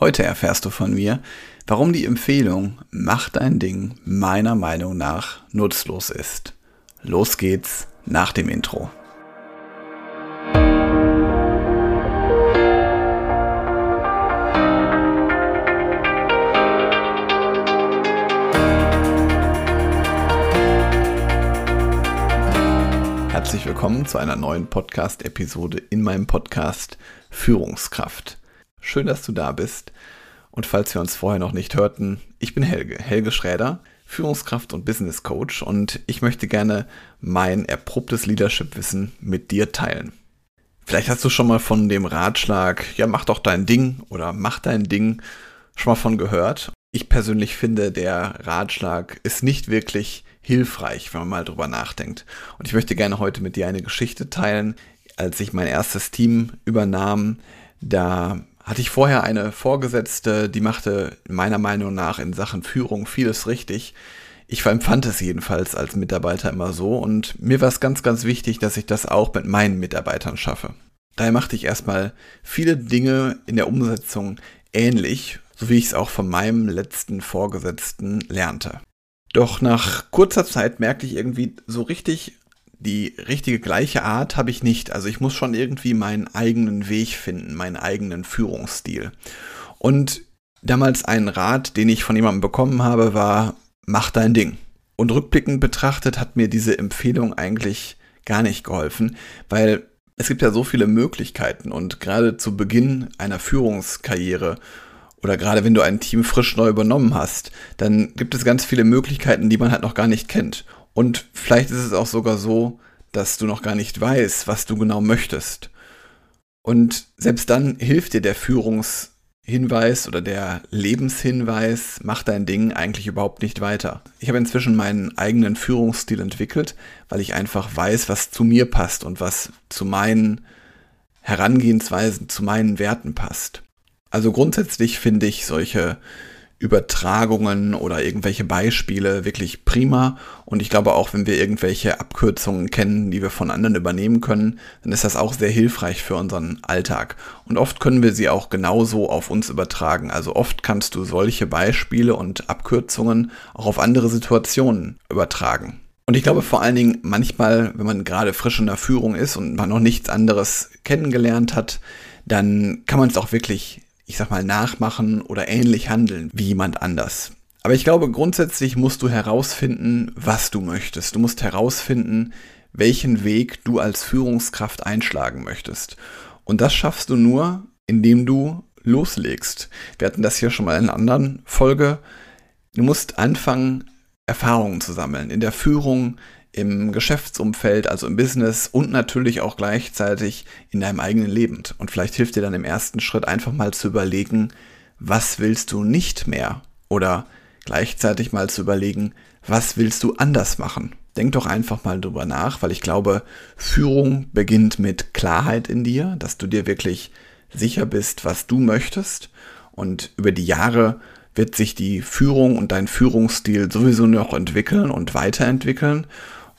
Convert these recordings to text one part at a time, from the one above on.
Heute erfährst du von mir, warum die Empfehlung Mach dein Ding meiner Meinung nach nutzlos ist. Los geht's nach dem Intro. Herzlich willkommen zu einer neuen Podcast-Episode in meinem Podcast Führungskraft. Schön, dass du da bist. Und falls wir uns vorher noch nicht hörten, ich bin Helge, Helge Schräder, Führungskraft und Business Coach und ich möchte gerne mein erprobtes Leadership-Wissen mit dir teilen. Vielleicht hast du schon mal von dem Ratschlag, ja, mach doch dein Ding oder mach dein Ding schon mal von gehört. Ich persönlich finde, der Ratschlag ist nicht wirklich hilfreich, wenn man mal drüber nachdenkt. Und ich möchte gerne heute mit dir eine Geschichte teilen. Als ich mein erstes Team übernahm, da hatte ich vorher eine Vorgesetzte, die machte meiner Meinung nach in Sachen Führung vieles richtig. Ich empfand es jedenfalls als Mitarbeiter immer so und mir war es ganz, ganz wichtig, dass ich das auch mit meinen Mitarbeitern schaffe. Daher machte ich erstmal viele Dinge in der Umsetzung ähnlich, so wie ich es auch von meinem letzten Vorgesetzten lernte. Doch nach kurzer Zeit merkte ich irgendwie so richtig, die richtige gleiche Art habe ich nicht. Also ich muss schon irgendwie meinen eigenen Weg finden, meinen eigenen Führungsstil. Und damals ein Rat, den ich von jemandem bekommen habe, war, mach dein Ding. Und rückblickend betrachtet hat mir diese Empfehlung eigentlich gar nicht geholfen, weil es gibt ja so viele Möglichkeiten und gerade zu Beginn einer Führungskarriere oder gerade wenn du ein Team frisch neu übernommen hast, dann gibt es ganz viele Möglichkeiten, die man halt noch gar nicht kennt. Und vielleicht ist es auch sogar so, dass du noch gar nicht weißt, was du genau möchtest. Und selbst dann hilft dir der Führungshinweis oder der Lebenshinweis, mach dein Ding eigentlich überhaupt nicht weiter. Ich habe inzwischen meinen eigenen Führungsstil entwickelt, weil ich einfach weiß, was zu mir passt und was zu meinen Herangehensweisen, zu meinen Werten passt. Also grundsätzlich finde ich solche Übertragungen oder irgendwelche Beispiele wirklich prima. Und ich glaube auch, wenn wir irgendwelche Abkürzungen kennen, die wir von anderen übernehmen können, dann ist das auch sehr hilfreich für unseren Alltag. Und oft können wir sie auch genauso auf uns übertragen. Also oft kannst du solche Beispiele und Abkürzungen auch auf andere Situationen übertragen. Und ich glaube vor allen Dingen manchmal, wenn man gerade frisch in der Führung ist und man noch nichts anderes kennengelernt hat, dann kann man es auch wirklich ich sag mal, nachmachen oder ähnlich handeln wie jemand anders. Aber ich glaube, grundsätzlich musst du herausfinden, was du möchtest. Du musst herausfinden, welchen Weg du als Führungskraft einschlagen möchtest. Und das schaffst du nur, indem du loslegst. Wir hatten das hier schon mal in einer anderen Folge. Du musst anfangen, Erfahrungen zu sammeln. In der Führung, im Geschäftsumfeld, also im Business und natürlich auch gleichzeitig in deinem eigenen Leben. Und vielleicht hilft dir dann im ersten Schritt einfach mal zu überlegen, was willst du nicht mehr? Oder gleichzeitig mal zu überlegen, was willst du anders machen? Denk doch einfach mal drüber nach, weil ich glaube, Führung beginnt mit Klarheit in dir, dass du dir wirklich sicher bist, was du möchtest. Und über die Jahre wird sich die Führung und dein Führungsstil sowieso noch entwickeln und weiterentwickeln.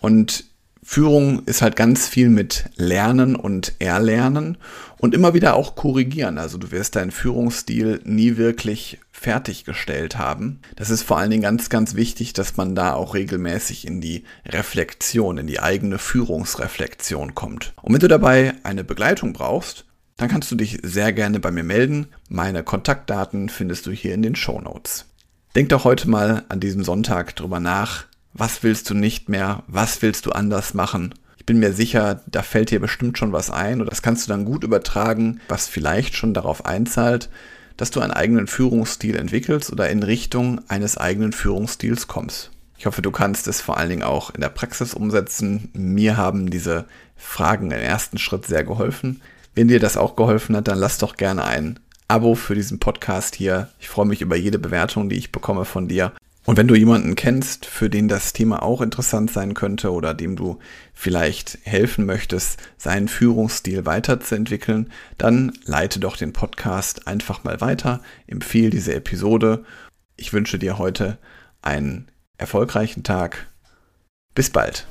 Und Führung ist halt ganz viel mit Lernen und Erlernen und immer wieder auch korrigieren. Also du wirst deinen Führungsstil nie wirklich fertiggestellt haben. Das ist vor allen Dingen ganz, ganz wichtig, dass man da auch regelmäßig in die Reflexion, in die eigene Führungsreflexion kommt. Und wenn du dabei eine Begleitung brauchst, dann kannst du dich sehr gerne bei mir melden. Meine Kontaktdaten findest du hier in den Show Notes. Denk doch heute mal an diesem Sonntag drüber nach, was willst du nicht mehr? Was willst du anders machen? Ich bin mir sicher, da fällt dir bestimmt schon was ein und das kannst du dann gut übertragen, was vielleicht schon darauf einzahlt, dass du einen eigenen Führungsstil entwickelst oder in Richtung eines eigenen Führungsstils kommst. Ich hoffe, du kannst es vor allen Dingen auch in der Praxis umsetzen. Mir haben diese Fragen im ersten Schritt sehr geholfen. Wenn dir das auch geholfen hat, dann lass doch gerne ein Abo für diesen Podcast hier. Ich freue mich über jede Bewertung, die ich bekomme von dir. Und wenn du jemanden kennst, für den das Thema auch interessant sein könnte oder dem du vielleicht helfen möchtest, seinen Führungsstil weiterzuentwickeln, dann leite doch den Podcast einfach mal weiter, empfehle diese Episode. Ich wünsche dir heute einen erfolgreichen Tag. Bis bald.